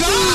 God.